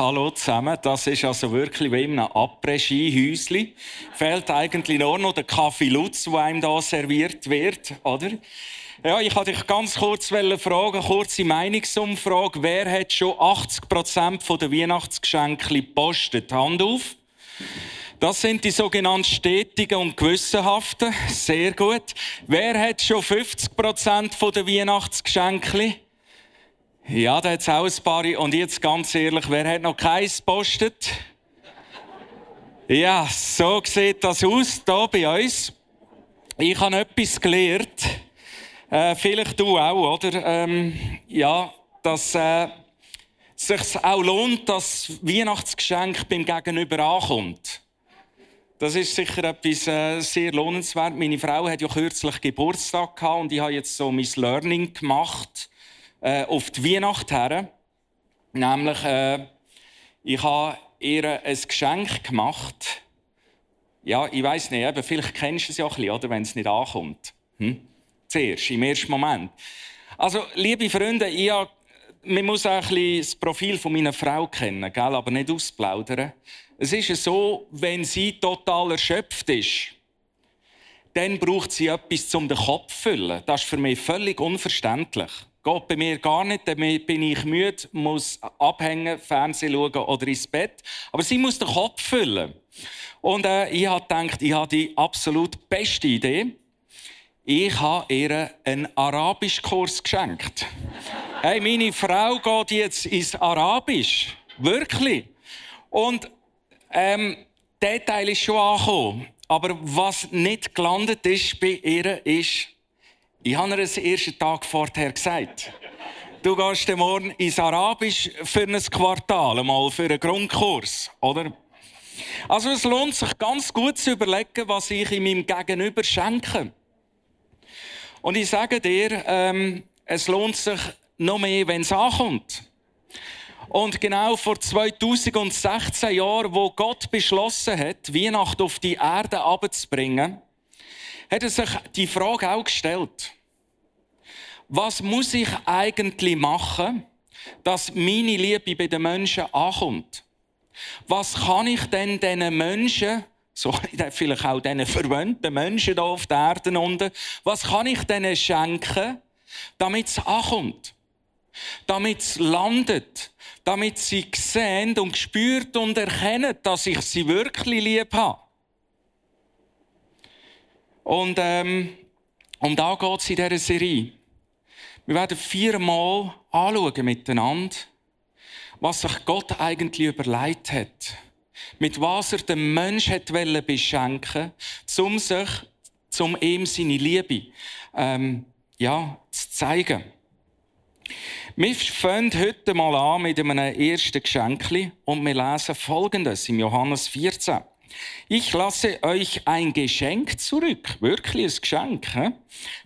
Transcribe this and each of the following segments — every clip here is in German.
Hallo zusammen. Das ist also wirklich wie in einem Après-Ski-Häuschen. Fehlt eigentlich nur noch der Kaffee Lutz, der einem hier serviert wird, oder? Ja, ich wollte dich ganz kurz fragen, kurze Meinungsumfrage. Wer hat schon 80% der Weihnachtsgeschenke gepostet? Hand auf. Das sind die sogenannten stetigen und gewissenhaften. Sehr gut. Wer hat schon 50% der Weihnachtsgeschenke? Ja, da hat es auch ein paar. Und jetzt ganz ehrlich, wer hat noch keins gepostet? Ja, so sieht das aus, hier bei uns. Ich habe etwas gelernt. Äh, vielleicht du auch, oder? Ähm, ja, dass äh, sich auch lohnt, dass Weihnachtsgeschenk beim Gegenüber ankommt. Das ist sicher etwas äh, sehr lohnenswert. Meine Frau hat ja kürzlich Geburtstag gehabt und ich habe jetzt so mein Learning gemacht äh, auf die Weihnacht her. Nämlich, äh, ich habe ihr ein Geschenk gemacht. Ja, ich weiß nicht, aber vielleicht kennst du es ja ein bisschen, oder, wenn es nicht ankommt. Hm? Zuerst, im ersten Moment. Also, liebe Freunde, ich habe, man muss auch ein bisschen das Profil von meiner Frau kennen, gell? aber nicht ausplaudern. Es ist so, wenn sie total erschöpft ist, dann braucht sie etwas, um den Kopf zu füllen. Das ist für mich völlig unverständlich. Geht bei mir gar nicht, dann bin ich müde, muss abhängen, Fernsehen schauen oder ins Bett. Aber sie muss den Kopf füllen. Und äh, ich habe gedacht, ich habe die absolut beste Idee. Ich habe ihr einen Arabischkurs geschenkt. hey, meine Frau geht jetzt ins Arabisch. Wirklich. Und ähm, der Teil ist schon angekommen. Aber was nicht gelandet ist bei ihr, ist, ich habe ihr den ersten Tag vorher gesagt. Du gehst morgen ins Arabisch für ein Quartal, mal für einen Grundkurs, oder? Also es lohnt sich ganz gut zu überlegen, was ich in meinem Gegenüber schenke. Und ich sage dir, ähm, es lohnt sich noch mehr, wenn es ankommt. Und genau vor 2016 Jahren, wo Gott beschlossen hat, Weihnachten auf die Erde abzubringen, hat er sich die Frage auch gestellt. Was muss ich eigentlich machen, dass meine Liebe bei den Menschen ankommt? Was kann ich denn diesen Menschen, so vielleicht auch diesen verwöhnten Menschen hier auf der Erde unten, was kann ich denen schenken, damit es ankommt? Damit es landet? Damit sie sehen und spürt und erkennen, dass ich sie wirklich lieb habe? Und ähm, um da geht es in dieser Serie. Wir werden viermal anschauen miteinander, was sich Gott eigentlich überlegt hat. Mit was er den Menschen hat beschenken um sich, um ihm seine Liebe ähm, ja, zu zeigen. Wir fangen heute mal an mit einem ersten Geschenk und wir lesen Folgendes im Johannes 14. Ich lasse euch ein Geschenk zurück, wirklich ein Geschenk, he?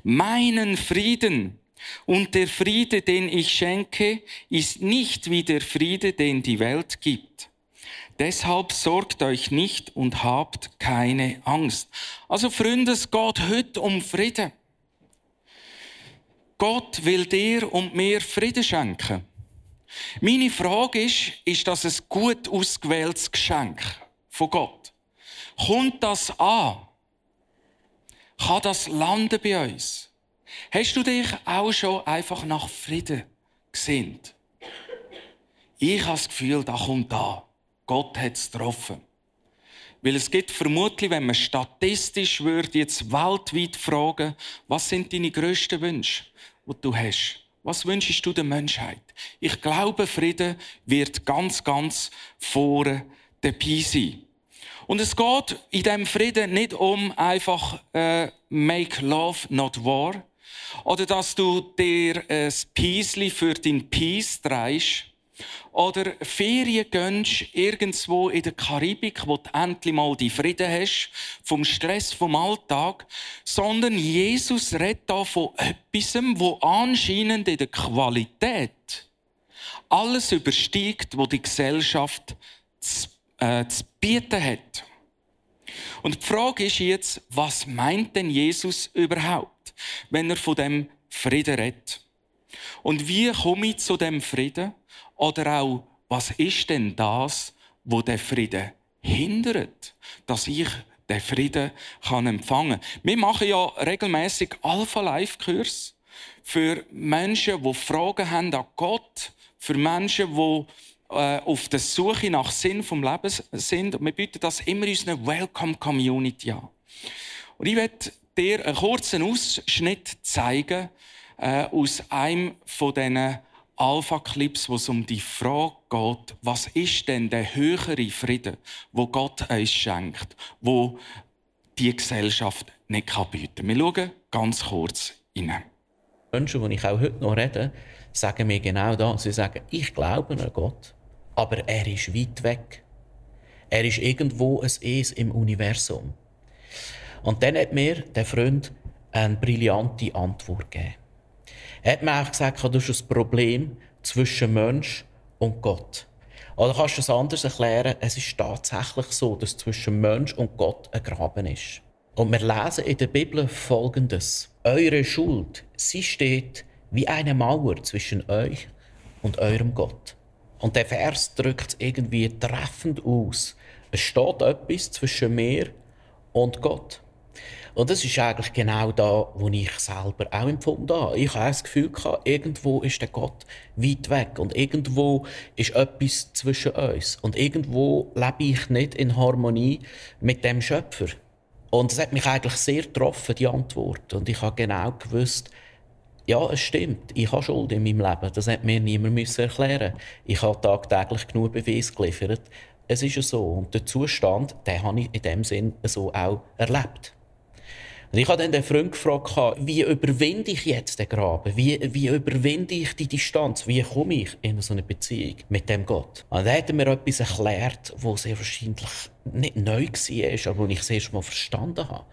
meinen Frieden. Und der Friede, den ich schenke, ist nicht wie der Friede, den die Welt gibt. Deshalb sorgt euch nicht und habt keine Angst. Also Freunde, es geht heute um Frieden. Gott will dir und mir Frieden schenken. Meine Frage ist, ist das ein gut ausgewähltes Geschenk von Gott? Kommt das an? Kann das landen bei uns? Hast du dich auch schon einfach nach Frieden gesinnt? Ich habe das Gefühl, da kommt da. Gott hat es getroffen. Weil es gibt vermutlich, wenn man statistisch würde, jetzt weltweit fragen, was sind deine grössten Wünsche, die du hast? Was wünschst du der Menschheit? Ich glaube, Frieden wird ganz, ganz vorne dabei sein. Und es geht in diesem Frieden nicht um einfach äh, make love, not war. Oder dass du dir ein Piesli für dein Peace drehst. Oder Ferien gönnst irgendwo in der Karibik, wo du endlich mal die Frieden hast, vom Stress vom Alltag. Sondern Jesus redet da von etwas, wo anscheinend in der Qualität alles übersteigt, was die Gesellschaft zu, äh, zu bieten hat. Und die Frage ist jetzt, was meint denn Jesus überhaupt, wenn er von dem Frieden redet? Und wie komme ich zu dem Frieden? Oder auch, was ist denn das, wo der Frieden hindert, dass ich den Frieden kann empfangen kann? Wir machen ja regelmäßig Alpha Life Kurs für Menschen, die Fragen haben an Gott, für Menschen, die äh, auf der Suche nach Sinn vom Leben sind. Und wir bieten das immer unserer Welcome Community an. Und ich werde dir einen kurzen Ausschnitt zeigen äh, aus einem von diesen Alpha-Clips, wo es um die Frage geht, was ist denn der höhere Frieden, wo Gott uns schenkt, wo die Gesellschaft nicht bieten kann. Wir schauen ganz kurz rein. Menschen, die ich auch heute noch rede, sagen mir genau das. Sie sagen, ich glaube an Gott, aber er ist weit weg. Er ist irgendwo ein Es im Universum. Und dann hat mir der Freund eine brillante Antwort gegeben. Er hat mir auch gesagt, das ist ein Problem zwischen Mensch und Gott. Oder kannst du es anders erklären? Es ist tatsächlich so, dass zwischen Mensch und Gott ein Graben ist. Und wir lesen in der Bibel Folgendes. Eure Schuld, sie steht wie eine Mauer zwischen euch und eurem Gott. Und der Vers drückt es irgendwie treffend aus. Es steht etwas zwischen mir und Gott. Und das ist eigentlich genau da, wo ich selber auch empfunden habe. Ich habe das Gefühl gehabt, irgendwo ist der Gott weit weg und irgendwo ist etwas zwischen uns. Und irgendwo lebe ich nicht in Harmonie mit dem Schöpfer. Und es hat mich eigentlich sehr getroffen, die Antwort. Und ich habe genau gewusst, ja, es stimmt. Ich habe Schuld in meinem Leben. Das hat mir niemand erklären Ich habe tagtäglich genug Beweise geliefert. Es ist ja so. Und der Zustand, den habe ich in dem Sinn so auch erlebt. Und ich habe dann den Freund gefragt, wie überwinde ich jetzt den Graben? Wie, wie überwinde ich die Distanz? Wie komme ich in so eine Beziehung mit dem Gott? Und dann hat er mir etwas erklärt, was sehr wahrscheinlich nicht neu war, aber das ich es erst mal verstanden habe.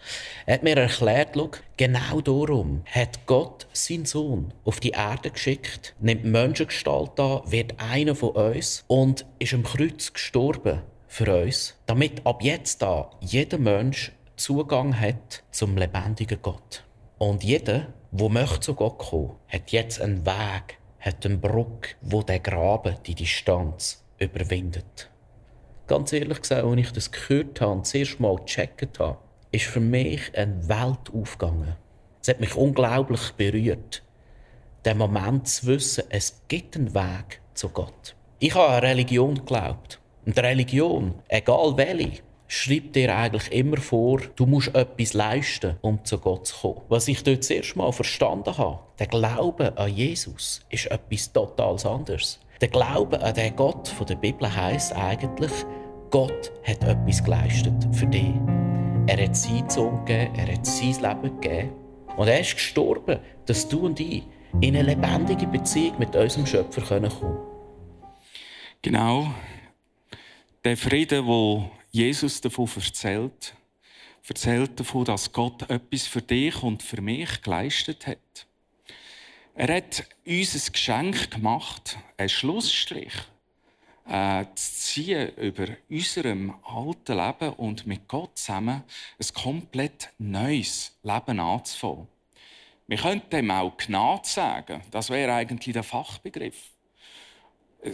Er hat mir erklärt, schau, genau darum hat Gott seinen Sohn auf die Erde geschickt, nimmt Menschengestalt an, wird einer von uns und ist am Kreuz gestorben für uns, damit ab jetzt da jeder Mensch Zugang hat zum lebendigen Gott. Und jeder, der möchte zu Gott kommen, hat jetzt einen Weg, hat eine Brücke, wo der Graben die Distanz überwindet. Ganz ehrlich gesagt, als ich das gehört habe und das erste Mal gecheckt habe, ist für mich eine Welt aufgegangen. Es hat mich unglaublich berührt, den Moment zu wissen, es gibt einen Weg zu Gott. Ich habe an Religion geglaubt. Und Religion, egal welche, schreibt dir eigentlich immer vor, du musst etwas leisten, um zu Gott zu kommen. Was ich dort zuerst mal verstanden habe, der Glaube an Jesus ist etwas total anderes. Der Glaube an den Gott von der Bibel heißt eigentlich, Gott hat etwas geleistet für dich. Er hat seinen Sohn gegeben, er hat sein Leben gegeben. Und er ist gestorben, dass du und ich in eine lebendige Beziehung mit unserem Schöpfer kommen können. Genau. Der Frieden, wo Jesus davon erzählt, erzählt davon, dass Gott etwas für dich und für mich geleistet hat. Er hat uns ein Geschenk gemacht, einen Schlussstrich äh, zu ziehen über unserem alten Leben und mit Gott zusammen ein komplett neues Leben anzufangen. Wir könnten ihm auch Gnade sagen. Das wäre eigentlich der Fachbegriff.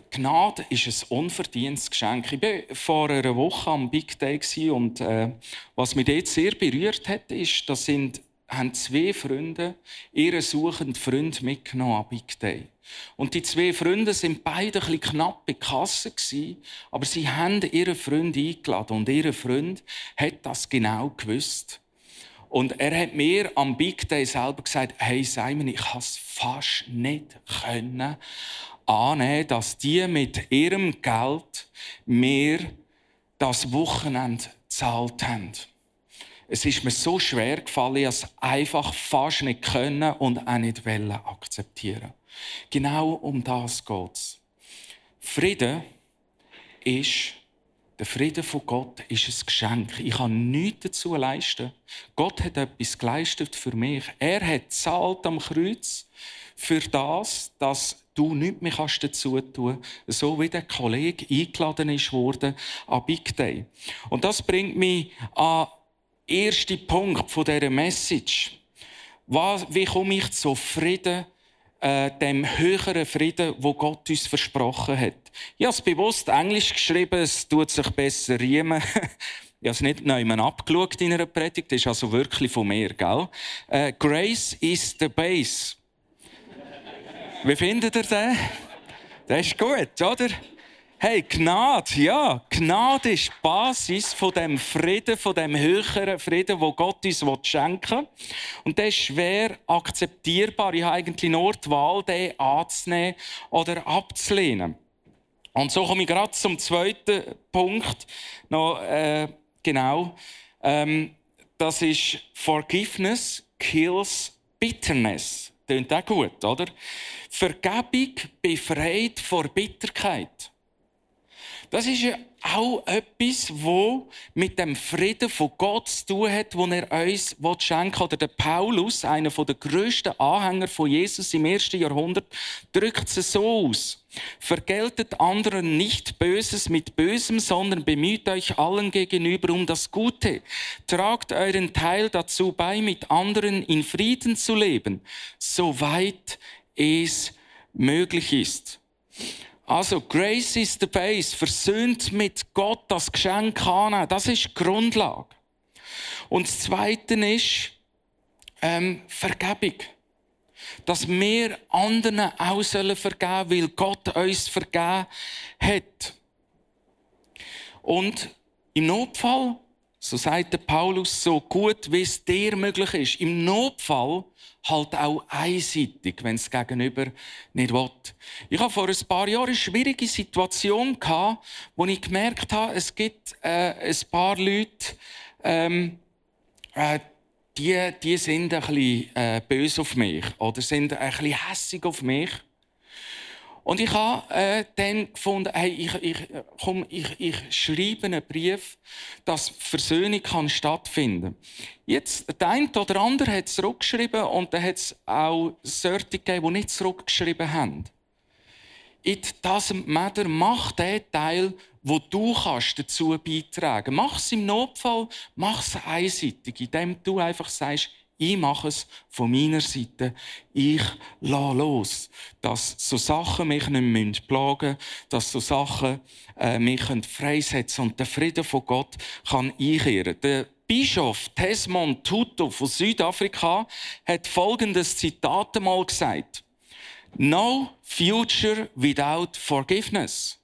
Gnade ist ein unverdientes Geschenk. Ich war vor einer Woche am Big Day und äh, was mich dort sehr berührt hat, ist, dass sind, haben zwei Freunde ihren suchenden Freund mitgenommen am Big Day. Und die zwei Freunde sind beide ein bisschen knapp bei Kasse aber sie haben ihren Freund eingeladen und ihr Freund hat das genau gewusst. Und er hat mir am Big Day selber gesagt, hey Simon, ich habe es fast nicht können annehmen, dass die mit ihrem Geld mir das Wochenende gezahlt haben. Es ist mir so schwer gefallen, ich einfach fast nicht können und auch nicht wollen akzeptieren. Genau um das geht's. Frieden ist der Frieden von Gott ist ein Geschenk. Ich kann nichts dazu leisten. Gott hat etwas geleistet für mich. Er hat zahlt am Kreuz für das, dass du nichts mehr kannst dazu tun so wie der Kollege eingeladen worden an Big Day. Und das bringt mich an den ersten Punkt von dieser Message. wie komme ich zu Frieden äh, dem höheren Frieden, wo Gott uns versprochen hat. Ich habe es bewusst Englisch geschrieben, es tut sich besser riemen. ich habe es nicht neumann abgeschaut in einer Predigt, das ist also wirklich von mir, gell? Äh, Grace is the base. Wie findet ihr den? Das ist gut, oder? Hey, Gnade, ja, Gnade ist die Basis von dem Frieden, von dem höheren Frieden, wo Gott uns schenken will. Und das ist schwer akzeptierbar. Ich habe eigentlich nur die Wahl, den anzunehmen oder abzulehnen. Und so komme ich gerade zum zweiten Punkt. Noch, äh, genau. Ähm, das ist Forgiveness kills bitterness. Klingt auch gut, oder? Vergebung befreit vor Bitterkeit. Das ist ja auch etwas, wo mit dem Frieden von Gott zu tun hat, den er uns schenken will. Oder der Paulus, einer der grössten Anhänger von Jesus im ersten Jahrhundert, drückt es so aus. Vergeltet anderen nicht Böses mit Bösem, sondern bemüht euch allen gegenüber um das Gute. Tragt euren Teil dazu bei, mit anderen in Frieden zu leben, soweit es möglich ist. Also, Grace is the base. Versöhnt mit Gott das Geschenk annehmen. Das ist die Grundlage. Und das Zweite ist ähm, Vergebung. Dass wir anderen auch sollen vergeben, weil Gott uns vergeben hat. Und im Notfall, so sagt der Paulus, so gut wie es dir möglich ist, im Notfall halt auch einseitig, wenn es Gegenüber nicht will. Ich habe vor ein paar Jahren eine schwierige Situation gehabt, wo ich gemerkt habe, es gibt äh, ein paar Leute, ähm, äh, die, die sind ein bisschen äh, böse auf mich oder sind ein bisschen hässig auf mich. Und ich habe äh, dann gefunden, hey, ich, ich, komm, ich, ich schreibe einen Brief, dass Versöhnung kann stattfinden Jetzt, der eine oder andere hat zurückgeschrieben und dann hat es auch solche gegeben, die nicht zurückgeschrieben haben. It doesn't matter, mach den Teil, wo du kannst dazu beitragen. Mach es im Notfall, mach es einseitig, indem du einfach sagst, ich mache es von meiner Seite. Ich lasse los. Dass so Sachen mich nicht plagen müssen, dass so Sachen äh, mich freisetzen und der Frieden von Gott kann einkehren. Der Bischof Desmond Tutu von Südafrika hat folgendes Zitat einmal gesagt. No future without forgiveness.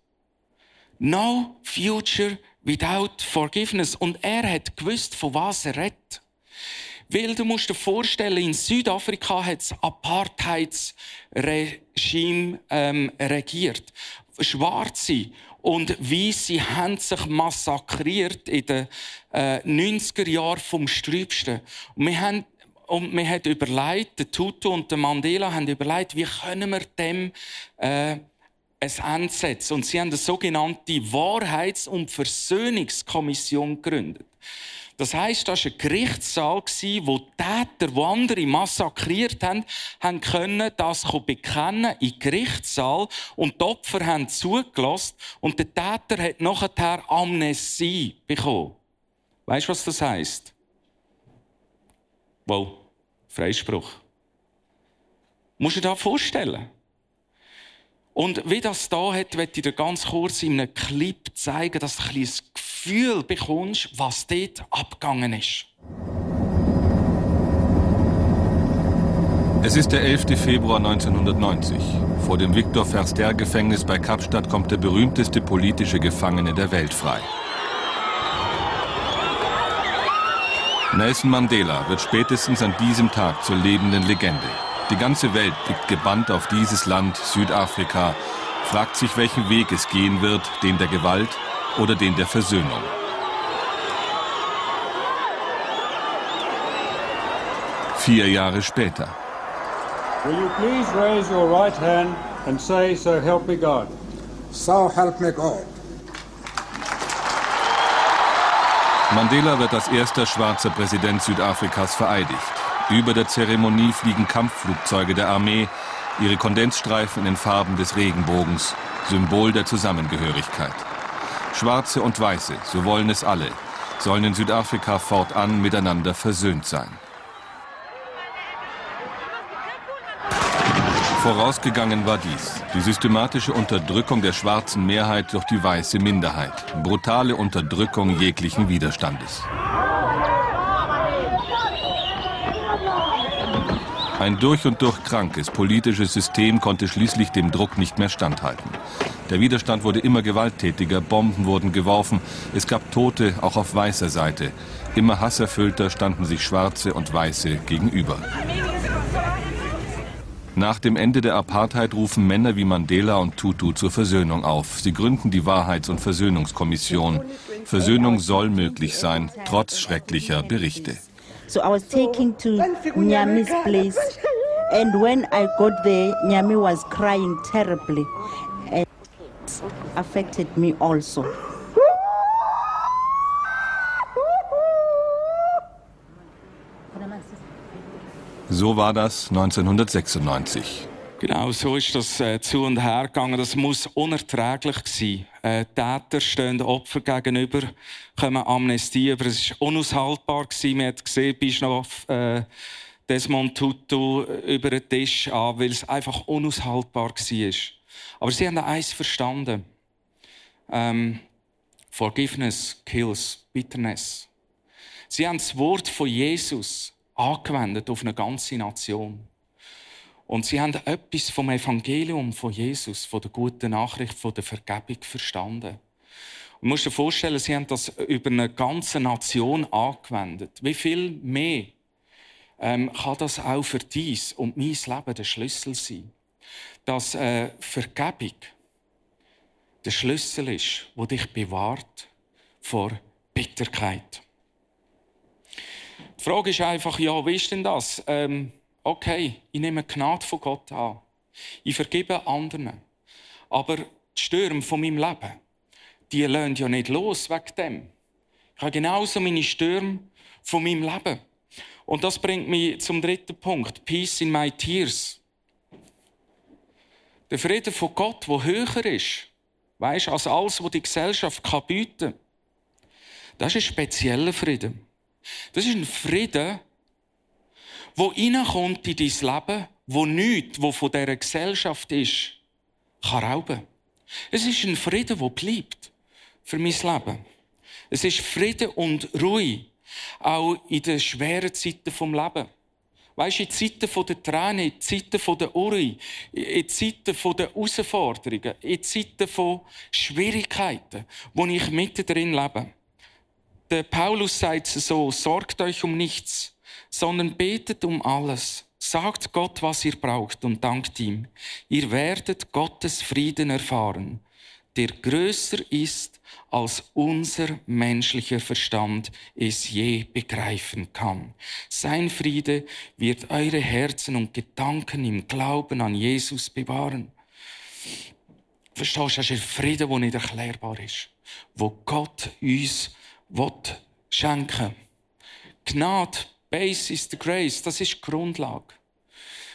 No future without forgiveness. Und er hat gewusst, von was er redet. Weil du musst dir vorstellen, in Südafrika hat das Apartheidsregime ähm, regiert. Schwarze und Weiße haben sich massakriert in den äh, 90er Jahren vom Sträubsten. Und wir haben und man hat überlegt, der Tutu und der Mandela haben überlegt, wie können wir dem äh, ein Ende setzen. Und sie haben eine sogenannte Wahrheits- und Versöhnungskommission gegründet. Das heisst, das war ein Gerichtssaal, wo Täter, die andere massakriert haben, haben können das bekennen in Gerichtssaal und die Opfer haben zugelassen und der Täter hat nachher Amnesie bekommen. Weißt du, was das heisst? Wow, Freispruch. Musst du dir das vorstellen? Und wie das da hat, möchte ich dir ganz kurz in einem Clip zeigen, dass du ein Gefühl bekommst, was dort abgegangen ist. Es ist der 11. Februar 1990. Vor dem Viktor Verster Gefängnis bei Kapstadt kommt der berühmteste politische Gefangene der Welt frei. Nelson Mandela wird spätestens an diesem Tag zur lebenden Legende. Die ganze Welt blickt gebannt auf dieses Land, Südafrika, fragt sich, welchen Weg es gehen wird, den der Gewalt oder den der Versöhnung. Vier Jahre später. Will you please raise your right hand and say, So help me God? So help me God. Mandela wird als erster schwarzer Präsident Südafrikas vereidigt. Über der Zeremonie fliegen Kampfflugzeuge der Armee, ihre Kondensstreifen in den Farben des Regenbogens, Symbol der Zusammengehörigkeit. Schwarze und Weiße, so wollen es alle, sollen in Südafrika fortan miteinander versöhnt sein. Vorausgegangen war dies. Die systematische Unterdrückung der schwarzen Mehrheit durch die weiße Minderheit. Brutale Unterdrückung jeglichen Widerstandes. Ein durch und durch krankes politisches System konnte schließlich dem Druck nicht mehr standhalten. Der Widerstand wurde immer gewalttätiger, Bomben wurden geworfen, es gab Tote auch auf weißer Seite. Immer hasserfüllter standen sich Schwarze und Weiße gegenüber. Nach dem Ende der Apartheid rufen Männer wie Mandela und Tutu zur Versöhnung auf. Sie gründen die Wahrheits- und Versöhnungskommission. Versöhnung soll möglich sein, trotz schrecklicher Berichte. So I was taken to Nyami's place. And when I got there, Nyami was crying terribly. And it affected me also. So war das 1996. Genau, so ist das äh, zu und her gegangen. Das muss unerträglich sein. Äh, Täter stehen Opfer gegenüber, kommen Amnestie über. Es war unaushaltbar. Gewesen. Man hat gesehen, bist noch äh, Desmond Tutu über den Tisch an, weil es einfach unaushaltbar war. Aber sie haben eins verstanden. Ähm, Forgiveness kills bitterness. Sie haben das Wort von Jesus angewendet auf eine ganze Nation. Und sie haben etwas vom Evangelium von Jesus, von der guten Nachricht, von der Vergebung verstanden. Und musst dir vorstellen, sie haben das über eine ganze Nation angewendet. Wie viel mehr ähm, kann das auch für dies und mein Leben der Schlüssel sein? Dass äh, Vergebung der Schlüssel ist, wo dich bewahrt vor Bitterkeit. Die Frage ist einfach, ja, wie ist denn das? Ähm, okay, ich nehme Gnade von Gott an. Ich vergebe anderen. Aber die Stürme von meinem Leben, die lassen ja nicht los wegen dem. Ich habe genauso meine Stürme von meinem Leben. Und das bringt mich zum dritten Punkt. Peace in my tears. Der Frieden von Gott, der höher ist, weißt, als alles, was die Gesellschaft bieten kann. Das ist ein spezieller Frieden. Das ist ein Frieden, wo reinkommt in dein Leben, wo nichts, wo von dieser Gesellschaft ist, kann rauben. Es ist ein Frieden, der bleibt für mein Leben. Es ist Frieden und Ruhe, auch in den schweren Zeiten vom Leben. Du, in Zeiten der Tränen, in Zeiten der Uri, in Zeiten der Herausforderungen, in Zeiten der Schwierigkeiten, wo ich mittendrin lebe. Der Paulus sagt so, sorgt euch um nichts, sondern betet um alles. Sagt Gott, was ihr braucht und dankt ihm. Ihr werdet Gottes Frieden erfahren, der größer ist, als unser menschlicher Verstand es je begreifen kann. Sein Friede wird eure Herzen und Gedanken im Glauben an Jesus bewahren. Verstehst du, das ist ein Friede, der nicht erklärbar ist, wo Gott uns schenken Gnade, Base is the grace, das ist die Grundlage.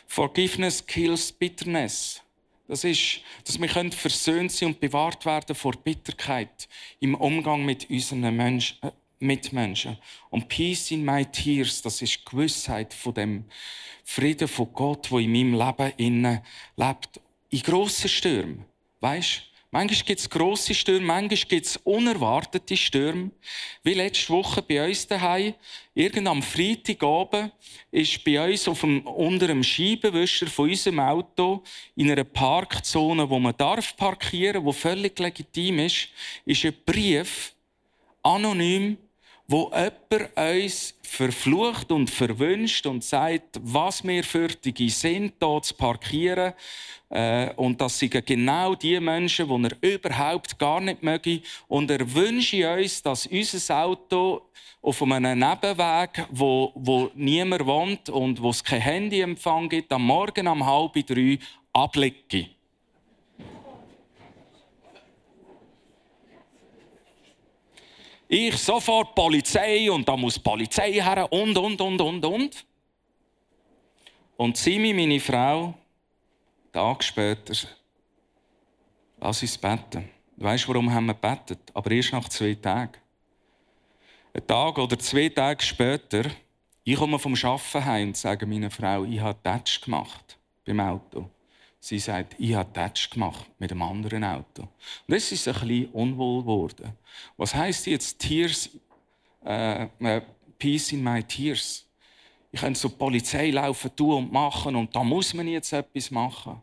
Forgiveness kills bitterness. Das ist, dass wir versöhnt sein und bewahrt werden vor Bitterkeit im Umgang mit unseren Menschen, äh, Mitmenschen. Und Peace in my tears, das ist die Gewissheit von dem Frieden von Gott, wo in meinem Leben innen lebt. In grossen Stürmen. Weißt Manchmal gibt es grosse Stürme, manchmal gibt es unerwartete Stürme. Wie letzte Woche bei uns daheim. Irgend am Freitagabend ist bei uns auf dem, unter dem Scheibenwischer von unserem Auto in einer Parkzone, wo man darf parkieren, wo völlig legitim ist, ist ein Brief anonym, wo jemand uns verflucht und verwünscht und sagt, was wir für die sind, hier zu parkieren. Äh, und das sind genau die Menschen, die er überhaupt gar nicht möge. Und er wünscht uns, dass unser Auto auf einem Nebenweg, wo, wo niemand wohnt und wo es kein Handyempfang gibt, am Morgen um halb drei ablege. Ich sofort Polizei und da muss Polizei her und, und, und, und, und. Und Simi, meine Frau, Tag später, lass uns beten. Du weißt, warum haben wir gebetet? Aber erst nach zwei Tagen. Ein Tag oder zwei Tage später, ich komme vom Arbeiten heim und sage meiner Frau, ich habe Touch gemacht beim Auto. Sie sagt, ich habe Touch gemacht mit einem anderen Auto. Und das ist ein bisschen unwohl geworden. Was heißt jetzt Tears, äh, äh, Peace in my Tears? Ich könnte zur Polizei laufen, tun und machen und da muss man jetzt etwas machen.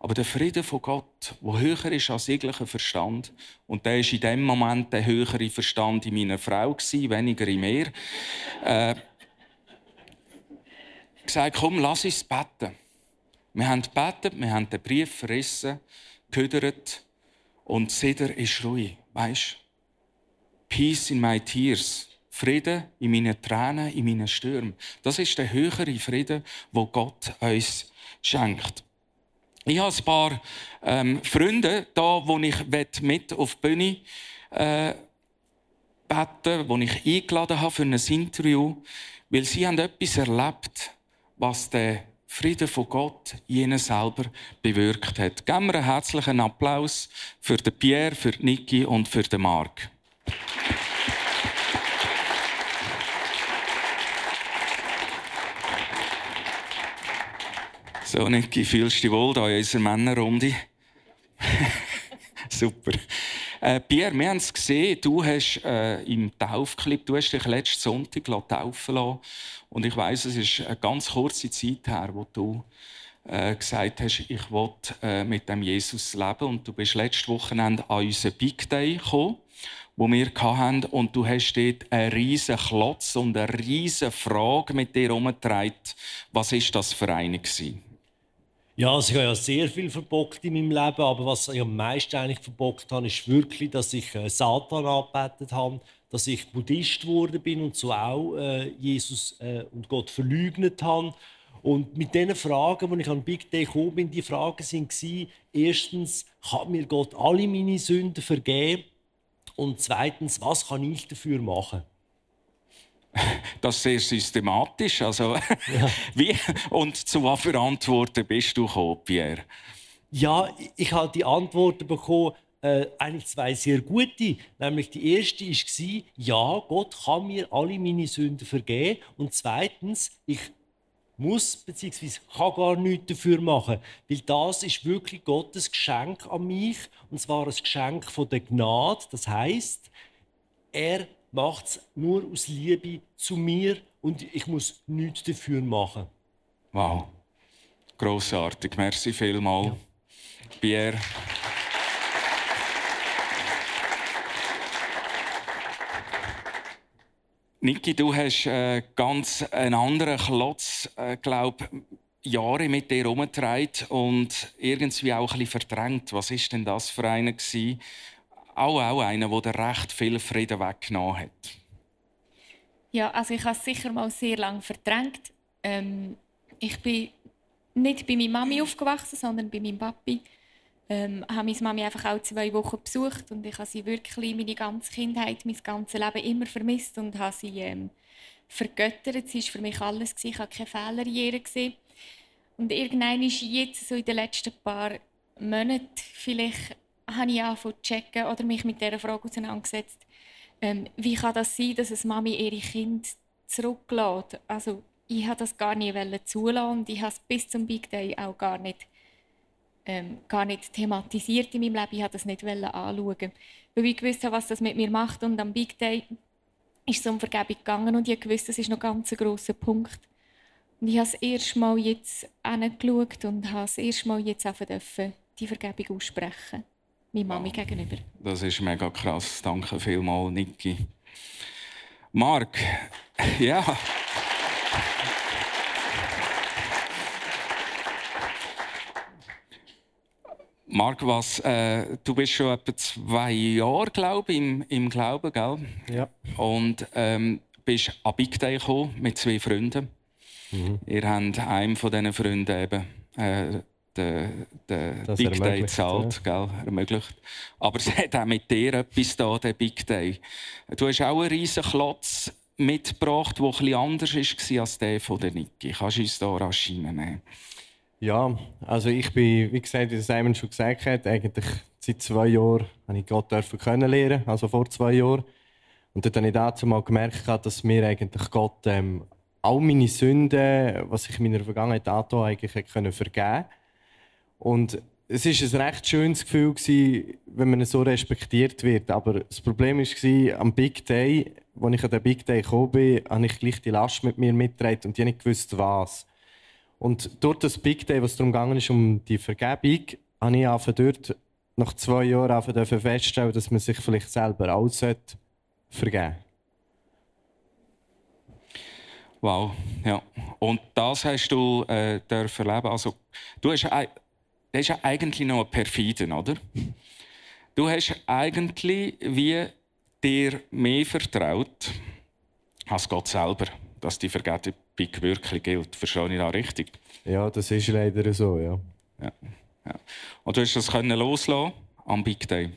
Aber der Friede von Gott, der höher ist als jeglicher Verstand, und der ist in dem Moment der höhere Verstand in meiner Frau gewesen, weniger in mir, äh, gesagt, komm, lass uns beten. Wir haben gebetet, wir haben den Brief verrissen, gehödert und Seder ist ruhig. Weißt Peace in my tears. Frieden in meinen Tränen, in meinen Stürmen. Das ist der höhere Frieden, wo Gott uns schenkt. Ich habe ein paar ähm, Freunde da, wo ich mit auf die Bühne äh, beten, wo ich eingeladen habe für ein Interview, weil sie haben etwas erlebt, was der Frieden von Gott jenen selber bewirkt hat. Geben wir einen herzlichen Applaus für den Pierre, für Niki und für den Marc. So, Niki, fühlst du dich wohl da in unserer Männerrunde? Super. Äh, Pierre, wir haben es gesehen, du hast äh, im Taufclip, du hast dich letzten Sonntag taufen lassen. Und ich weiß, es ist eine ganz kurze Zeit her, wo du äh, gesagt hast, ich will äh, mit dem Jesus leben. Und du bist letztes Wochenende an unseren Big Day gekommen, wo wir hatten. Und du hast dort einen riesen Klotz und eine riesen Frage mit dir herumgetragen. Was ist das für eine gewesen? Ja, also ich habe ja sehr viel verbockt in meinem Leben, aber was ich am meisten eigentlich verbockt habe, ist wirklich, dass ich äh, Satan angebetet habe, dass ich Buddhist geworden bin und so auch äh, Jesus äh, und Gott verleugnet habe. Und mit diesen Fragen, als ich an Big Day gekommen bin, die Fragen waren, erstens, kann mir Gott alle meine Sünden vergeben? Und zweitens, was kann ich dafür machen? das sehr systematisch. Also, ja. wie, und zu was für Antworten bist du gekommen, Pierre? Ja, ich habe die Antworten bekommen, äh, eigentlich zwei sehr gute. Nämlich die erste war, ja, Gott kann mir alle meine Sünden vergeben. Und zweitens, ich muss bzw. kann gar nichts dafür machen, weil das ist wirklich Gottes Geschenk an mich und zwar ein Geschenk von der Gnade. Das heißt, er macht es nur aus Liebe zu mir und ich muss nichts dafür machen. Wow, großartig, merci vielmal, ja. Pierre. Niki, du hast äh, ganz einen anderen Klotz, äh, glaube Jahre mit dir herumgetragen und irgendwie auch ein bisschen verdrängt. Was ist denn das für einer gewesen? Auch, auch einer, der recht viel Frieden weggenommen hat. Ja, also ich habe es sicher mal sehr lange verdrängt. Ähm, ich bin nicht bei meiner Mami aufgewachsen, sondern bei meinem Papi. Ähm, habe meine Mami einfach auch zwei Wochen besucht und ich habe sie wirklich meine ganze Kindheit, mein ganzes Leben immer vermisst und habe sie ähm, vergöttert. Sie war für mich alles. Ich habe keine Fehler in gesehen. Und irgendwann ist jetzt, so in den letzten paar Monaten, vielleicht habe ich angefangen zu checken oder mich mit dieser Frage auseinandergesetzt. Ähm, wie kann das sein, dass eine Mami ihre Kind zurücklässt? Also, ich wollte das gar nicht zulassen ich habe es bis zum Big Day auch gar nicht, ähm, gar nicht thematisiert in meinem Leben. Ich wollte das nicht anschauen, weil ich wusste, was das mit mir macht. Und am Big Day ist es um Vergebung gegangen und ich wusste, das ist noch ganz ein grosser Punkt. Und ich habe das erste Mal jetzt angeschaut und habe das erste Mal jetzt die Vergebung aussprechen meiner Mami gegenüber. Das ist mega krass. Danke vielmals, Niki. Mark, ja. Marc, was, äh, du bist schon etwa zwei Jahre, glaube ich, im, im Glauben, gell? Ja. Und ähm, bist an Big Day gekommen mit zwei Freunden. Mhm. Ihr habt einem von diesen Freunden eben äh, den, den Big Day gezahlt, ja. gell, ermöglicht. Aber es hat auch mit dir etwas da, der Big Day. Du hast auch einen riesen Klotz mitgebracht, der etwas anders war als der von der Niki. Kannst du uns da rasch reinnehmen? Ja, also ich bin, wie gesagt, wie Simon schon gesagt hat, eigentlich seit zwei Jahren habe ich Gott dürfen kennenlernen, also vor zwei Jahren. Und dann habe ich dazu mal gemerkt, dass mir eigentlich Gott ähm, all meine Sünden, was ich in meiner Vergangenheit angetan eigentlich vergeben konnte. Und es war ein recht schönes Gefühl, wenn man so respektiert wird. Aber das Problem war, am Big Day, als ich an den Big Day gekommen bin, habe ich gleich die Last mit mir mitgetragen und ich nicht gewusst, was. Und durch das Big Day, was darum ist, um die Vergebung, habe ich dort nach zwei Jahren feststellen dass man sich vielleicht selber auch vergeben sollte. Wow, ja. Und das hast du äh, erleben. Also, du hast, das ist ja eigentlich noch Perfiden, oder? Du hast eigentlich wie dir mehr vertraut als Gott selber, dass die Vergebung wirklich gilt. Verstehe ich das richtig? Ja, das ist leider so, ja. ja, ja. Und du hast das können loslassen am Big Day?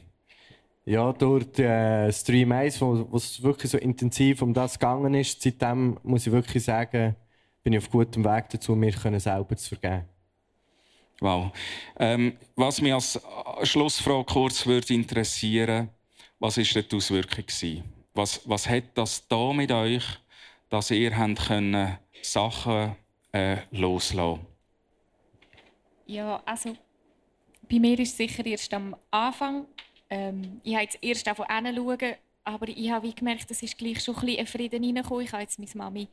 Ja, durch den Stream 1, wo es wirklich so intensiv um das gegangen ist, seitdem muss ich wirklich sagen, bin ich auf gutem Weg dazu, mir selber zu vergeben. Wow. Ähm, was mich als Schlussfrage kurz würde interessieren, was ist die Auswirkung? Was, was hat das da mit euch, dass ihr habt können Sachen äh, loslassen? Ja, also bei mir ist es sicher erst am Anfang ähm, ich habe jetzt erst davon hinschauen, aber ich habe gemerkt, es ist gleich schon ein bisschen Frieden reingekommen. Ich habe jetzt meine Mami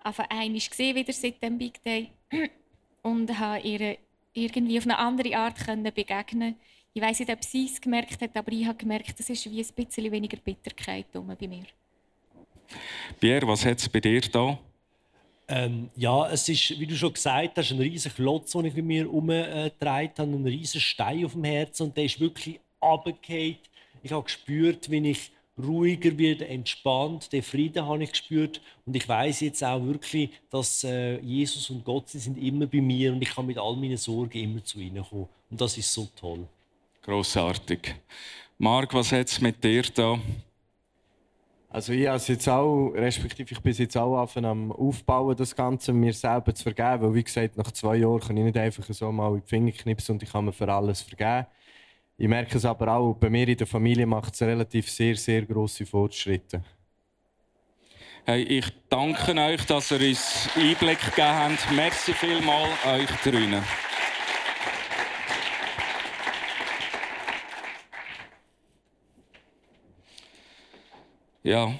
einfach einmal gesehen, wieder seit dem Big Day. Und habe ihr irgendwie auf eine andere Art können begegnen Ich weiß nicht, ob sie es gemerkt hat, aber ich habe gemerkt, es ist wie ein bisschen weniger Bitterkeit bei mir. Pierre, was hat es bei dir da? Ähm, ja, es ist, wie du schon gesagt hast, ein riesiger Klotz, den ich bei mir herumgetragen habe, ein riesiger Stein auf dem Herzen und der ist wirklich runtergefallen. Ich habe gespürt, wie ich ruhiger werde, entspannt. Den Frieden habe ich gespürt. Und ich weiß jetzt auch wirklich, dass äh, Jesus und Gott sie sind immer bei mir und ich kann mit all meinen Sorgen immer zu ihnen kommen. Und das ist so toll. Großartig. Marc, was hat es mit dir da? Also ich habe jetzt auch, respektive ich bin jetzt auch am Aufbauen, das Ganze mir selber zu vergeben. Weil wie gesagt, nach zwei Jahren kann ich nicht einfach so mal in die Finger knipsen und ich kann mir für alles vergeben. Ich merke es aber auch, bei mir in der Familie macht es relativ sehr, sehr grosse Fortschritte. Hey, ich danke euch, dass ihr uns Einblick gegeben habt. Merci vielmals euch drinnen. Ja.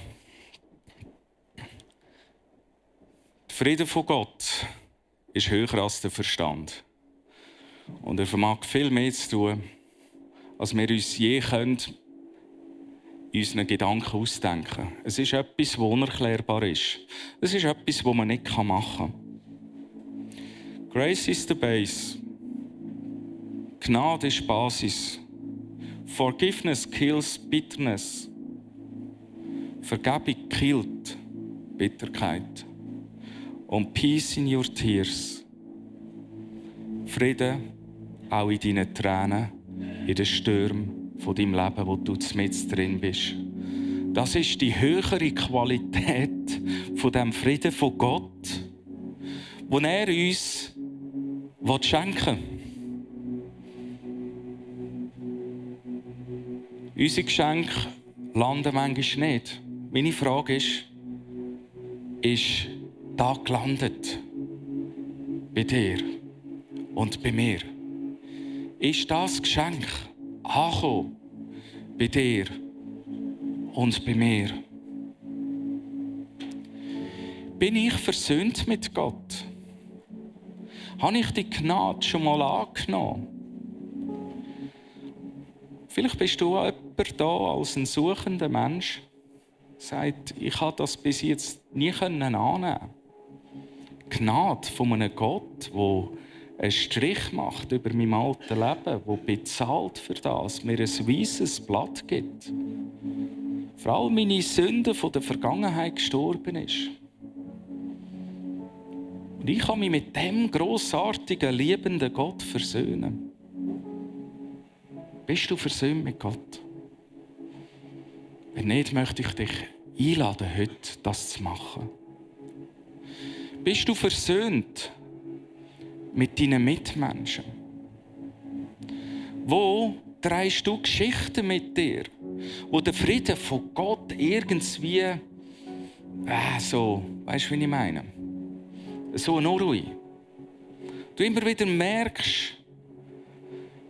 Der Friede von Gott ist höher als der Verstand. Und er vermag viel mehr zu tun, als wir uns je können, unseren Gedanken ausdenken. Es ist etwas, das unerklärbar ist. Es ist etwas, das man nicht machen kann. Grace is the base. Gnade ist Basis. Forgiveness kills bitterness. Vergebung killt Bitterkeit. Und Peace in your tears. Friede auch in deinen Tränen in den Stürmen von deinem Leben, wo du mit drin bist. Das ist die höhere Qualität von dem Frieden von Gott, wo er uns schenken will. Unsere Geschenke landen manchmal nicht. Meine Frage ist, ist da gelandet? Bei dir und bei mir? Ist das Geschenk angekommen bei dir und bei mir. Bin ich versöhnt mit Gott? Habe ich die Gnade schon mal angenommen? Vielleicht bist du jemand da als ein suchender Mensch, sagt, ich habe das bis jetzt nie annehmen Gnade von einem Gott, der einen Strich macht über mein altes Leben, der bezahlt für das, mir ein weißes Blatt gibt. Vor allem meine Sünden von der Vergangenheit gestorben ist. Und ich kann mich mit dem großartigen, liebenden Gott versöhnen. Bist du versöhnt mit Gott? Wenn nicht, möchte ich dich einladen, heute das zu machen. Bist du versöhnt mit deinen Mitmenschen? Wo drehst du Geschichten mit dir, wo der Frieden von Gott irgendwie äh, so, weißt du, wie ich meine? So eine Unruhe. Du immer wieder merkst,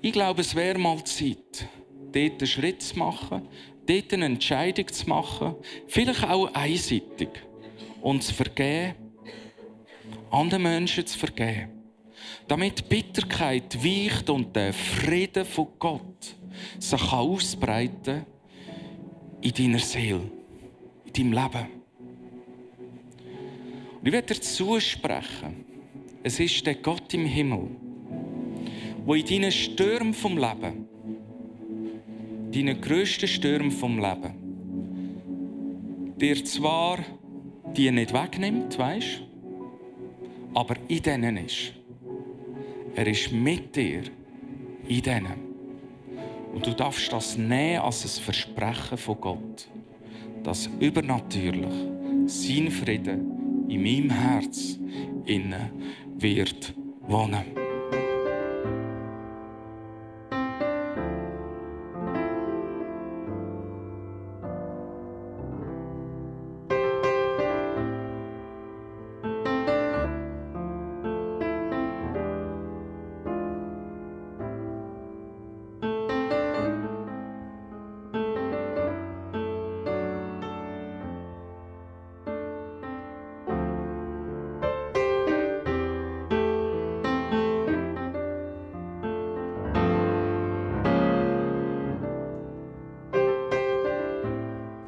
ich glaube, es wäre mal Zeit, dort einen Schritt zu machen, dort eine Entscheidung zu machen, vielleicht auch einseitig, und zu vergeben, anderen Menschen zu vergeben. Damit Bitterkeit weicht und der Frieden von Gott sich ausbreiten in deiner Seele, in deinem Leben. Und ich werde dir zusprechen, es ist der Gott im Himmel, wo in deinen Stürmen vom Leben, deinen grössten Stürmen vom Leben, dir zwar die nicht wegnimmt, weißt, aber in denen ist. Er ist mit dir in denen. Und du darfst das nehmen als ein Versprechen von Gott, dass übernatürlich sein Frieden in meinem Herz innen wird wohnen.